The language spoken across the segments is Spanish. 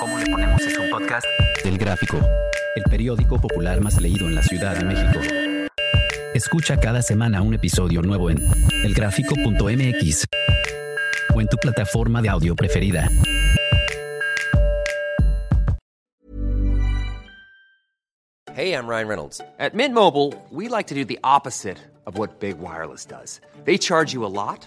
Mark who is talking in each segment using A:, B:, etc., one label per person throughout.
A: ¿Cómo le ponemos es un podcast? El Gráfico, el periódico popular más leído en la Ciudad de México. Escucha cada semana un episodio nuevo en elgráfico.mx o en tu plataforma de audio preferida.
B: Hey, I'm Ryan Reynolds. At Mint Mobile, we like to do the opposite of what Big Wireless does. They charge you a lot,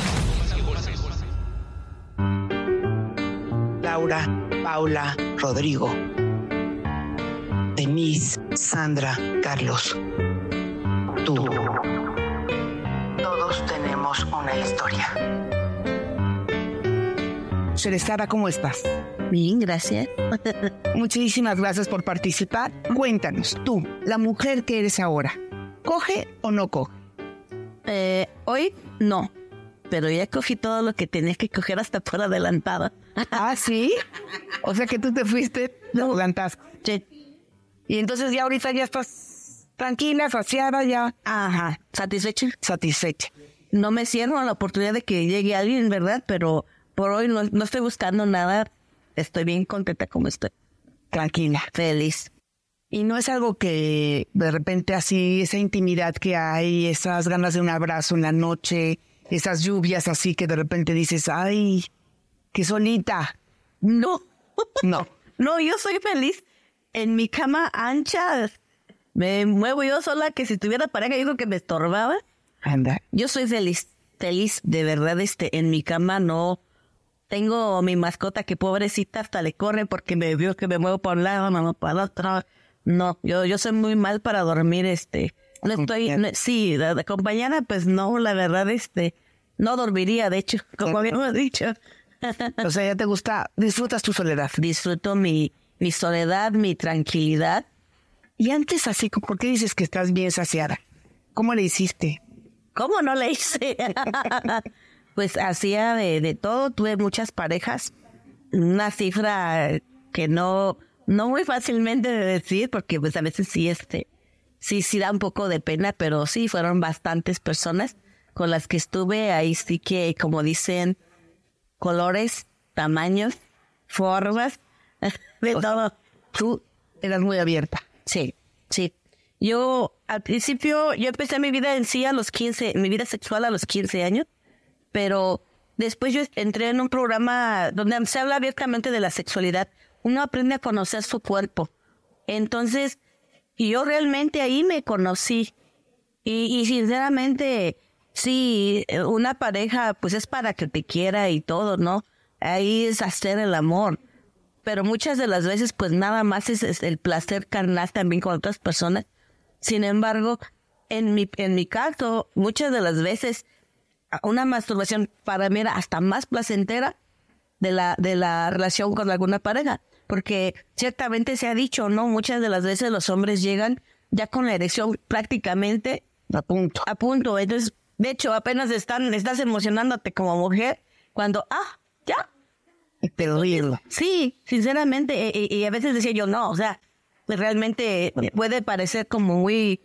C: Laura, Paula, Rodrigo, Denise, Sandra, Carlos. Tú. Todos tenemos una historia. Sara, ¿cómo estás?
D: Bien, gracias.
C: Muchísimas gracias por participar. Cuéntanos, tú, la mujer que eres ahora, ¿coge o no coge?
D: Eh, hoy no, pero ya cogí todo lo que tenía que coger hasta por adelantada.
C: Ah, ¿sí? O sea que tú te fuiste, te adelantaste.
D: Sí.
C: Y entonces ya ahorita ya estás tranquila, saciada, ya
D: Ajá, satisfecha.
C: satisfecha.
D: No me cierro a la oportunidad de que llegue alguien, ¿verdad? Pero por hoy no, no estoy buscando nada. Estoy bien contenta como estoy.
C: Tranquila.
D: Feliz.
C: Y no es algo que de repente así, esa intimidad que hay, esas ganas de un abrazo en la noche, esas lluvias así que de repente dices, ay, qué solita.
D: No.
C: No.
D: No, yo soy feliz en mi cama ancha. Me muevo yo sola, que si tuviera pareja, yo creo que me estorbaba.
C: Anda.
D: Yo soy feliz, feliz, de verdad, este, en mi cama no. Tengo mi mascota que pobrecita hasta le corre porque me vio que me muevo para un lado, me muevo para el otro. No, yo, yo soy muy mal para dormir, este. No estoy, no- sí, acompañada, pues no, la verdad, este, no dormiría, de hecho, como habíamos dicho.
C: O sea, ya te gusta, disfrutas tu soledad.
D: Disfruto mi, mi soledad, mi tranquilidad.
C: Y antes así, ¿por qué dices que estás bien saciada? ¿Cómo le hiciste?
D: ¿Cómo no le hice? pues hacía de, de todo, tuve muchas parejas, una cifra que no, no muy fácilmente de decir, porque pues a veces sí, este, sí, sí da un poco de pena, pero sí, fueron bastantes personas con las que estuve, ahí sí que, como dicen, colores, tamaños, formas, de todo.
C: Tú eras muy abierta.
D: Sí, sí. Yo, al principio, yo empecé mi vida en sí a los 15, mi vida sexual a los 15 años, pero después yo entré en un programa donde se habla abiertamente de la sexualidad. Uno aprende a conocer su cuerpo. Entonces, yo realmente ahí me conocí. Y, y sinceramente, sí, una pareja, pues es para que te quiera y todo, ¿no? Ahí es hacer el amor pero muchas de las veces pues nada más es, es el placer carnal también con otras personas. Sin embargo, en mi, en mi caso, muchas de las veces una masturbación para mí era hasta más placentera de la, de la relación con alguna pareja. Porque ciertamente se ha dicho, ¿no? Muchas de las veces los hombres llegan ya con la erección prácticamente
C: A punto.
D: a punto. Entonces, de hecho, apenas están, estás emocionándote como mujer cuando, ah, ya,
C: Pero oírlo.
D: Sí, sinceramente, eh, y, y a veces decía yo, no, o sea, pues realmente puede parecer como muy,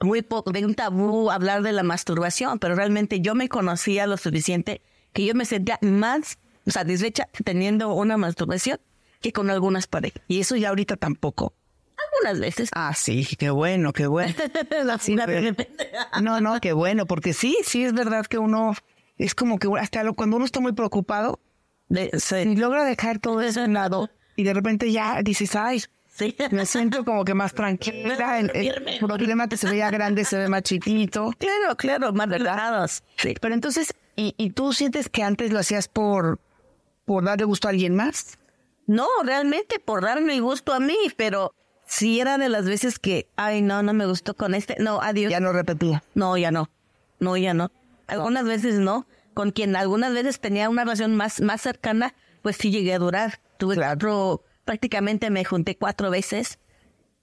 D: muy poco de un tabú hablar de la masturbación, pero realmente yo me conocía lo suficiente que yo me sentía más satisfecha teniendo una masturbación que con algunas parejas.
C: Y eso ya ahorita tampoco.
D: Algunas veces.
C: Ah, sí, qué bueno, qué bueno.
D: Repente.
C: No, no, qué bueno, porque sí, sí es verdad que uno es como que hasta lo- cuando uno está muy preocupado
D: De- sí.
C: y logra dejar todo eso a un lado, y de repente ya dices, ay,
D: Sí.
C: me siento como que más tranquila, el, el problema que se veía grande se ve más chiquito.
D: Claro, claro, más relajados. Sí.
C: Pero entonces, ¿y, y tú sientes que antes lo hacías por, por darle gusto a alguien más?
D: No, realmente por darme gusto a mí, pero si era de las veces que, ay, no, no me gustó con este, no, adiós.
C: Ya no repetía.
D: No, ya no. No, ya no. Algunas veces no. Con quien algunas veces tenía una relación más, más cercana, pues sí llegué a durar. Tuve cuatro, prácticamente me junté cuatro veces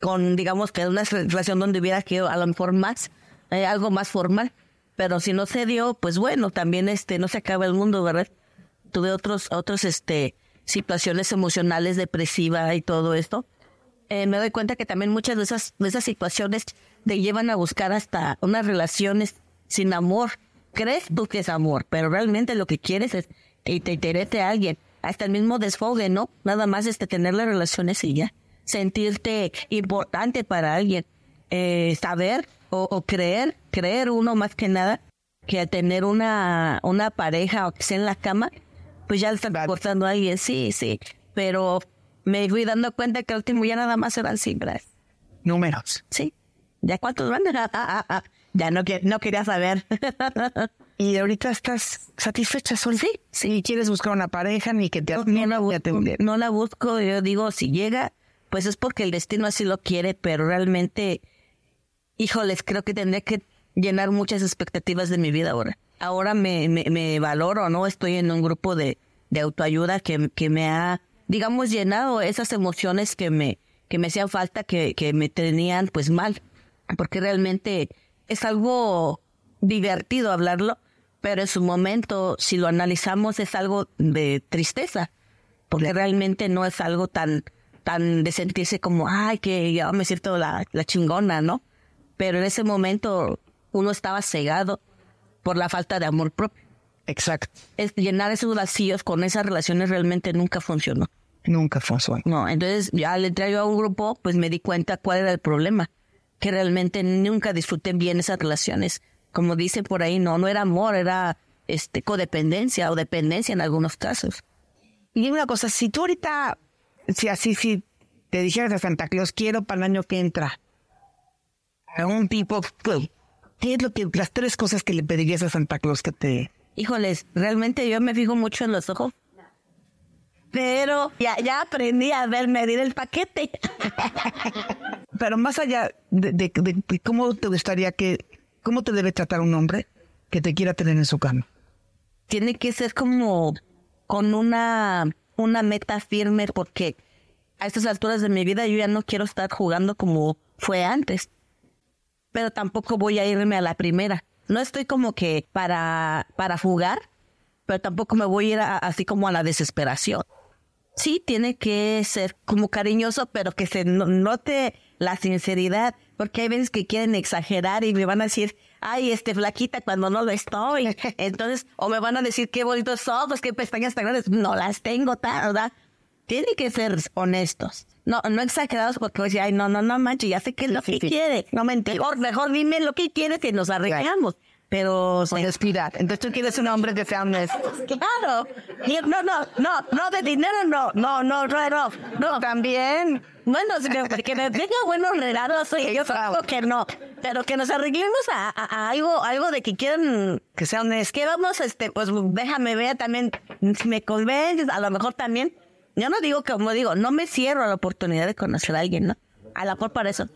D: con, digamos, que una relación donde hubiera quedado a lo mejor más, eh, algo más formal. Pero si no se dio, pues bueno, también este, no se acaba el mundo, ¿verdad? Tuve otros, otros, este, situaciones emocionales, depresiva y todo esto. Eh, me doy cuenta que también muchas de esas, de esas situaciones te llevan a buscar hasta unas relaciones sin amor. Crees tú que es amor, pero realmente lo que quieres es que te interese a alguien. Hasta el mismo desfogue, ¿no? Nada más este tener las relaciones y ya. Sentirte importante para alguien. Eh, saber o, o creer, creer uno más que nada, que tener una, una pareja o que sea en la cama, pues ya le están cortando a alguien, sí, sí. Pero me fui dando cuenta que al último ya nada más eran cifras.
C: Números.
D: Sí. ¿Ya cuántos van? Ya no, no quería saber.
C: Y ahorita estás satisfecha, Sol.
D: Sí, sí.
C: Ni quieres buscar una pareja, ni que te
D: no, no la busco, no la busco, yo digo, si llega, pues es porque el destino así lo quiere, pero realmente, híjoles, creo que tendría que llenar muchas expectativas de mi vida ahora. Ahora me, me, me valoro, ¿no? Estoy en un grupo de, de autoayuda que, que me ha, digamos, llenado esas emociones que me, que me hacían falta, que, que me tenían pues mal. Porque realmente es algo divertido hablarlo, pero en su momento, si lo analizamos, es algo de tristeza, porque realmente no es algo tan, tan de sentirse como, ay, que ya me siento la, la chingona, ¿no? Pero en ese momento uno estaba cegado por la falta de amor propio.
C: Exacto.
D: Es llenar esos vacíos con esas relaciones realmente nunca funcionó.
C: Nunca funcionó.
D: No, entonces ya al entrar yo a un grupo, pues me di cuenta cuál era el problema, que realmente nunca disfruté bien esas relaciones. Como dice por ahí, no, no era amor, era este codependencia o dependencia en algunos casos.
C: Y una cosa, si tú ahorita, si así, si te dijeras a Santa Claus, quiero para el año que entra, a un tipo, ¿qué es lo que, las tres cosas que le pedirías a Santa Claus que te...
D: Híjoles, realmente yo me fijo mucho en los ojos. Pero ya, ya aprendí a ver medir el paquete.
C: Pero más allá de, de- cómo te gustaría que, cómo te debe tratar un hombre que te quiera tener en su cama.
D: tiene que ser como con una, una meta firme porque a estas alturas de mi vida yo ya no quiero estar jugando como fue antes. Pero tampoco voy a irme a la primera. No estoy como que para, para jugar, pero tampoco me voy a ir a- así como a la desesperación. Sí, tiene que ser como cariñoso, pero que se no- note la sinceridad, porque hay veces que quieren exagerar y me van a decir, ay, este flaquita cuando no lo estoy. Entonces, o me van a decir qué bonitos ojos, qué pestañas tan grandes. No las tengo, ¿verdad? Tienen que ser honestos. No, no exagerados porque decir, ay, no, no, no manches, ya sé qué es lo que quiere. No me Mejor, mejor dime lo que quieres que nos arreglamos. Pero, se-
C: Honestidad. Entonces tú quieres un hombre que sea honesto.
D: Claro. No, no, no, no de dinero, no, no, no, no, no, no.
C: También.
D: Bueno, que me tenga buenos regalos, sí, yo creo que no. Pero que nos arreglemos a, a- a algo, algo de que quieran,
C: Que sea honesto.
D: que vamos, este, pues déjame ver también, si me convences, a lo mejor también. Yo no digo que, como digo, no me cierro a la oportunidad de conocer a alguien, ¿no? A lo mejor para eso.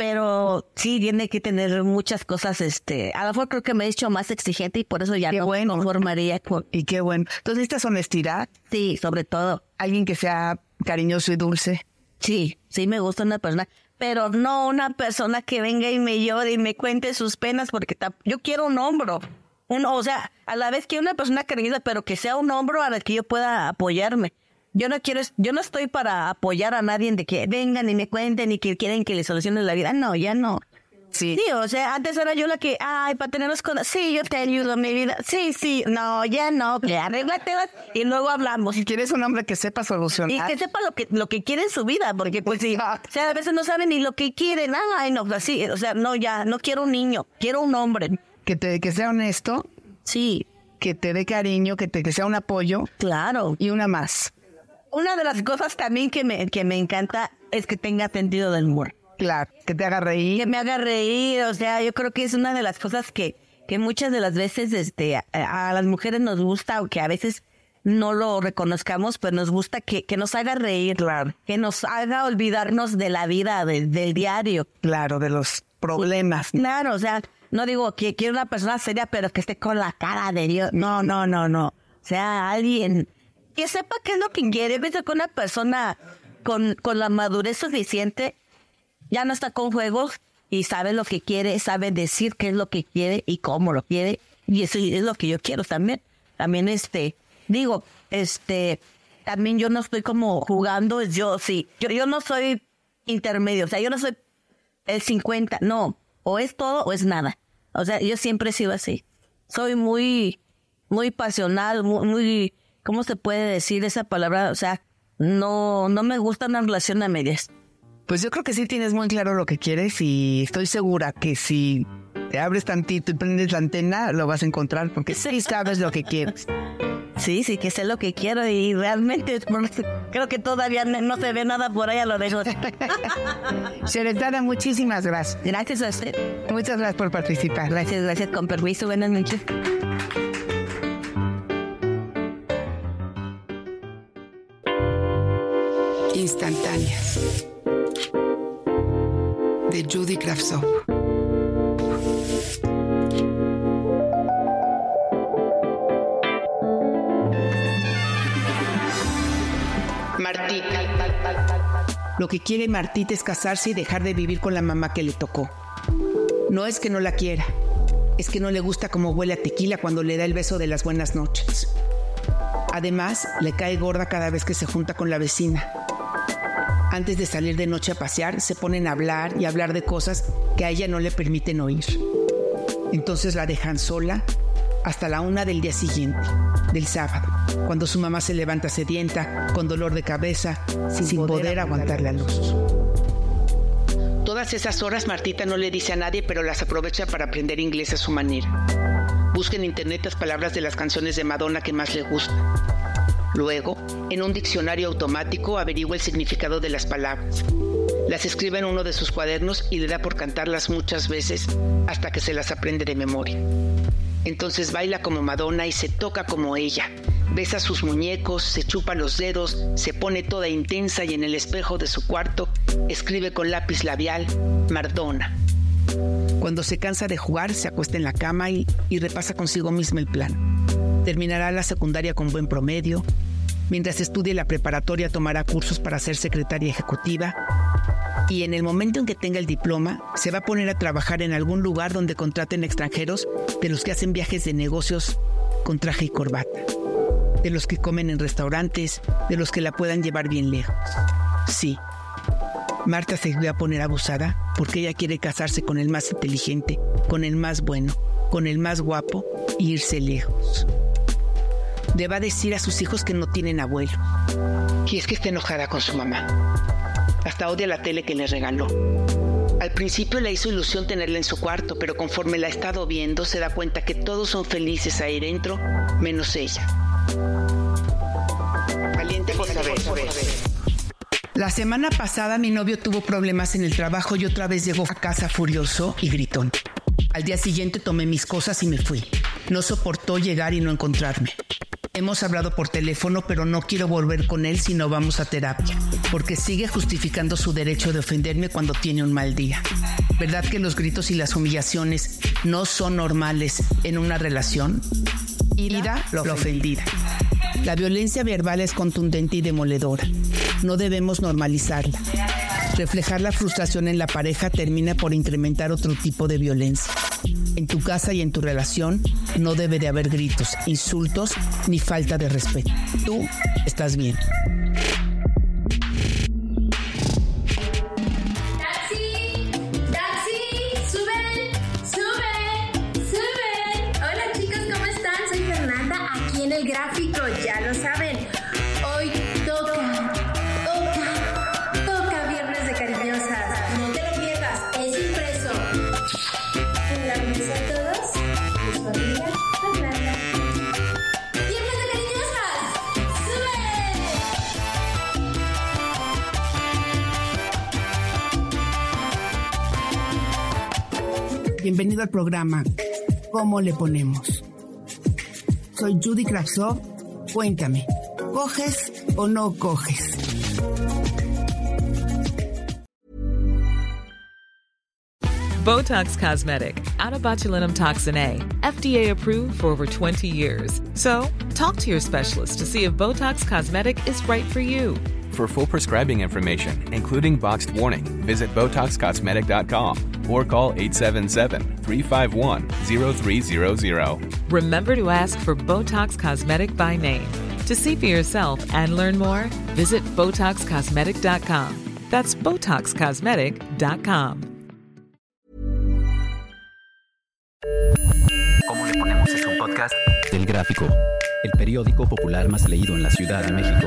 D: Pero sí tiene que tener muchas cosas, este, a lo mejor creo que me he hecho más exigente y por eso ya
C: Qué
D: no
C: bueno.
D: conformaría con,
C: Y qué bueno. Entonces esta es honestidad.
D: sí, sobre todo.
C: Alguien que sea cariñoso y dulce.
D: Sí, sí me gusta una persona, pero no una persona que venga y me llore y me cuente sus penas, porque yo quiero un hombro. Un, o sea, a la vez quiero una persona cariñosa, pero que sea un hombro a la que yo pueda apoyarme. Yo no quiero, yo no estoy para apoyar a nadie de que vengan y me cuenten y que quieren que les solucionen la vida. No, ya no.
C: Sí.
D: Sí, o sea, antes era yo la que, ay, para tenerlos con... Sí, yo te ayudo, mi vida. Sí, sí, no, ya no, que arréglatelas y luego hablamos.
C: Si quieres un hombre que sepa
D: Y
C: solucionar.
D: que sepa lo que, lo que quiere en su vida, porque pues sí, o sea, a veces no saben ni lo que quieren. Ay, no, así, o sea, no, ya, no quiero un niño, quiero un hombre.
C: Que, te, que sea honesto,
D: Sí,
C: que te dé cariño, que, te, que sea un apoyo
D: claro.
C: y una más.
D: Una de las cosas también que me, que me encanta es que tenga sentido del humor.
C: Claro, que te haga reír.
D: Que me haga reír, o sea, yo creo que es una de las cosas que, que muchas de las veces este, a, a las mujeres nos gusta, aunque a veces no lo reconozcamos, pero nos gusta que, que nos haga reír,
C: Claro.
D: que nos haga olvidarnos de la vida, de- del diario.
C: Claro, de los problemas.
D: Claro, o sea, no digo que quiero una persona seria, pero que esté con la cara de Dios. No, no, no, no. O sea, alguien que sepa qué es lo que quiere. Ves que una persona con, con la madurez suficiente ya no está con juegos y sabe lo que quiere, sabe decir qué es lo que quiere y cómo lo quiere. Y eso es lo que yo quiero también. También, este, digo, este, también yo no estoy como jugando, yo sí. Yo, yo no soy intermedio, o sea, yo no soy el 50, no, o es todo o es nada. O sea, yo siempre he sido así. Soy muy, muy pasional, muy, muy, ¿cómo se puede decir esa palabra? O sea, no, no me gusta una relación a medias.
C: Pues yo creo que sí tienes muy claro lo que quieres y estoy segura que si te abres tantito y prendes la antena, lo vas a encontrar porque sí sabes lo que quieres.
D: Sí, sí, que sé lo que quiero y realmente creo que todavía no se ve nada por ahí a lo lejos.
C: Sheretana, muchísimas gracias.
D: Gracias a usted.
C: Muchas gracias por participar.
D: Gracias, gracias. Con permiso, buenas noches.
E: Martita.
C: Lo que quiere Martita es casarse y dejar de vivir con la mamá que le tocó. No es que no la quiera, es que no le gusta cómo huele a tequila cuando le da el beso de las buenas noches. Además, le cae gorda cada vez que se junta con la vecina. Antes de salir de noche a pasear, se ponen a hablar y hablar de cosas que a ella no le permiten oír. Entonces la dejan sola hasta la una del día siguiente, del sábado, cuando su mamá se levanta sedienta, con dolor de cabeza, sin, poder, aguantar la luz. Todas esas horas Martita no le dice a nadie, pero las aprovecha para aprender inglés a su manera. Busca en internet las palabras de las canciones de Madonna que más le gustan. Luego, en un diccionario automático averigua el significado de las palabras. Las escribe en uno de sus cuadernos y le da por cantarlas muchas veces hasta que se las aprende de memoria. Entonces baila como Madonna y se toca como ella. Besa sus muñecos, se chupa los dedos, se pone toda intensa y en el espejo de su cuarto escribe con lápiz labial Mardona. Cuando se cansa de jugar, se acuesta en la cama y, y repasa consigo misma el plan. Terminará la secundaria con buen promedio. Mientras estudie la preparatoria, tomará cursos para ser secretaria ejecutiva. Y en el momento en que tenga el diploma, se va a poner a trabajar en algún lugar donde contraten extranjeros de los que hacen viajes de negocios con traje y corbata. De los que comen en restaurantes, de los que la puedan llevar bien lejos. Sí, Marta se va a poner abusada porque ella quiere casarse con el más inteligente, con el más bueno, con el más guapo e irse lejos. Le va a decir a sus hijos que no tienen abuelo. Y es que está enojada con su mamá. Hasta odia la tele que le regaló. Al principio le hizo ilusión tenerla en su cuarto, pero conforme la ha estado viendo se da cuenta que todos son felices ahí dentro, menos ella. Valiente por saber. La semana pasada mi novio tuvo problemas en el trabajo y otra vez llegó a casa furioso y gritón. Al día siguiente tomé mis cosas y me fui. No soportó llegar y no encontrarme. Hemos hablado por teléfono, pero no quiero volver con él si no vamos a terapia, porque sigue justificando su derecho de ofenderme cuando tiene un mal día. ¿Verdad que los gritos y las humillaciones no son normales en una relación? Ira, la ofendida. La violencia verbal es contundente y demoledora. No debemos normalizarla. Reflejar la frustración en la pareja termina por incrementar otro tipo de violencia. En tu casa y en tu relación no debe de haber gritos, insultos ni falta de respeto. Tú estás bien.
E: Bienvenido al programa ¿Cómo le ponemos? Soy Judy Kravsov. Cuéntame, ¿coges o no coges?
F: Botox Cosmetic, out of botulinum toxin A, FDA approved for over 20 years. So, talk to your specialist to see if Botox Cosmetic is right for you.
G: For full prescribing information, including boxed warning, visit BotoxCosmetic.com or call 877-351-0300.
F: Remember to ask for Botox Cosmetic by name. To see for yourself and learn more, visit BotoxCosmetic.com. That's BotoxCosmetic.com.
A: ¿Cómo le ponemos es un podcast del Gráfico, el periódico popular más leído en la Ciudad de México.